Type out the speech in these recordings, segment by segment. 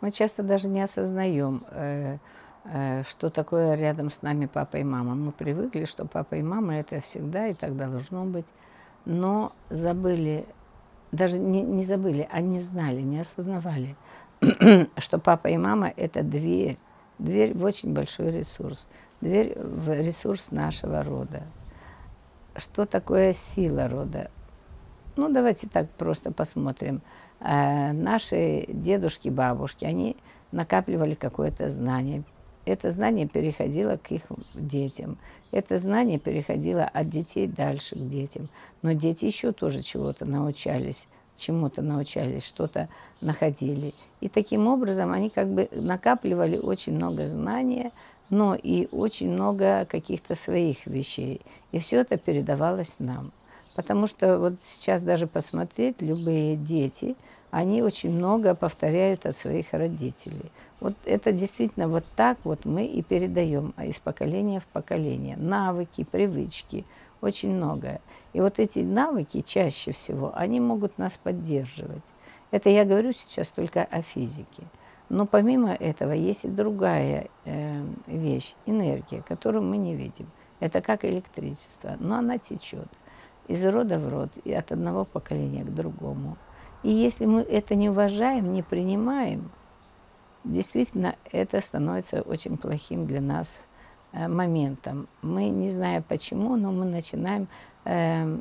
Мы часто даже не осознаем, э, э, что такое рядом с нами папа и мама. Мы привыкли, что папа и мама это всегда и так должно быть. Но забыли, даже не, не забыли, а не знали, не осознавали, что папа и мама это дверь, дверь в очень большой ресурс, дверь в ресурс нашего рода. Что такое сила рода? Ну, давайте так просто посмотрим. Э, наши дедушки, бабушки, они накапливали какое-то знание. Это знание переходило к их детям. Это знание переходило от детей дальше к детям. Но дети еще тоже чего-то научались, чему-то научались, что-то находили. И таким образом они как бы накапливали очень много знания, но и очень много каких-то своих вещей. И все это передавалось нам. Потому что вот сейчас даже посмотреть, любые дети, они очень много повторяют от своих родителей. Вот это действительно вот так вот мы и передаем из поколения в поколение. Навыки, привычки, очень многое. И вот эти навыки чаще всего, они могут нас поддерживать. Это я говорю сейчас только о физике. Но помимо этого есть и другая э, вещь, энергия, которую мы не видим. Это как электричество, но она течет из рода в род, и от одного поколения к другому. И если мы это не уважаем, не принимаем, действительно это становится очень плохим для нас э, моментом. Мы, не зная почему, но мы начинаем э,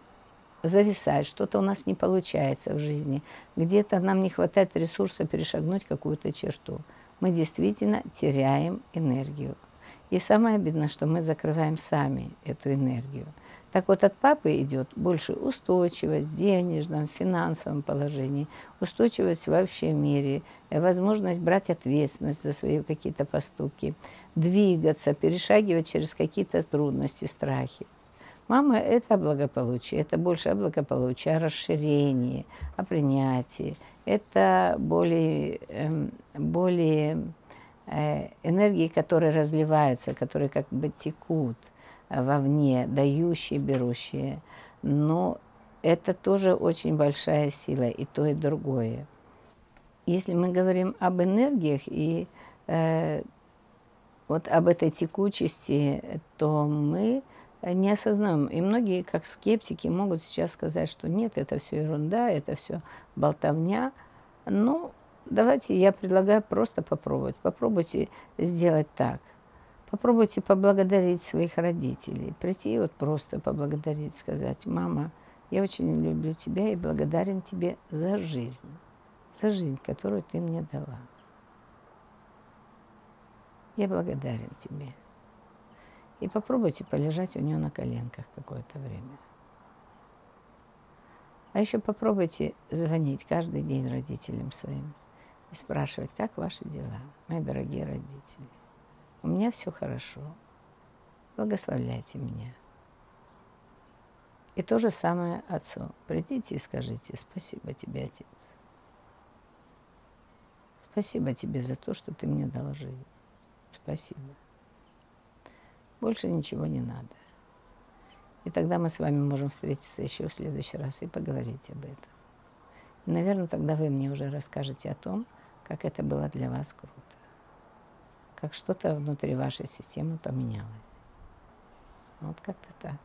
зависать, что-то у нас не получается в жизни, где-то нам не хватает ресурса перешагнуть какую-то черту. Мы действительно теряем энергию. И самое обидное, что мы закрываем сами эту энергию – так вот, от папы идет больше устойчивость в денежном, финансовом положении, устойчивость вообще в мире, э, возможность брать ответственность за свои какие-то поступки, двигаться, перешагивать через какие-то трудности, страхи. Мама – это благополучие, это больше о благополучии, о расширении, о принятии. Это более, эм, более э, энергии, которые разливаются, которые как бы текут – вовне, дающие, берущие. Но это тоже очень большая сила, и то, и другое. Если мы говорим об энергиях и э, вот об этой текучести, то мы не осознаем. И многие, как скептики, могут сейчас сказать, что нет, это все ерунда, это все болтовня. Ну, давайте я предлагаю просто попробовать. Попробуйте сделать так – Попробуйте поблагодарить своих родителей. Прийти и вот просто поблагодарить, сказать, мама, я очень люблю тебя и благодарен тебе за жизнь, за жизнь, которую ты мне дала. Я благодарен тебе. И попробуйте полежать у нее на коленках какое-то время. А еще попробуйте звонить каждый день родителям своим и спрашивать, как ваши дела, мои дорогие родители. У меня все хорошо. Благословляйте меня. И то же самое отцу. Придите и скажите, спасибо тебе, отец. Спасибо тебе за то, что ты мне дал жизнь. Спасибо. Больше ничего не надо. И тогда мы с вами можем встретиться еще в следующий раз и поговорить об этом. И, наверное, тогда вы мне уже расскажете о том, как это было для вас круто как что-то внутри вашей системы поменялось. Вот как-то так.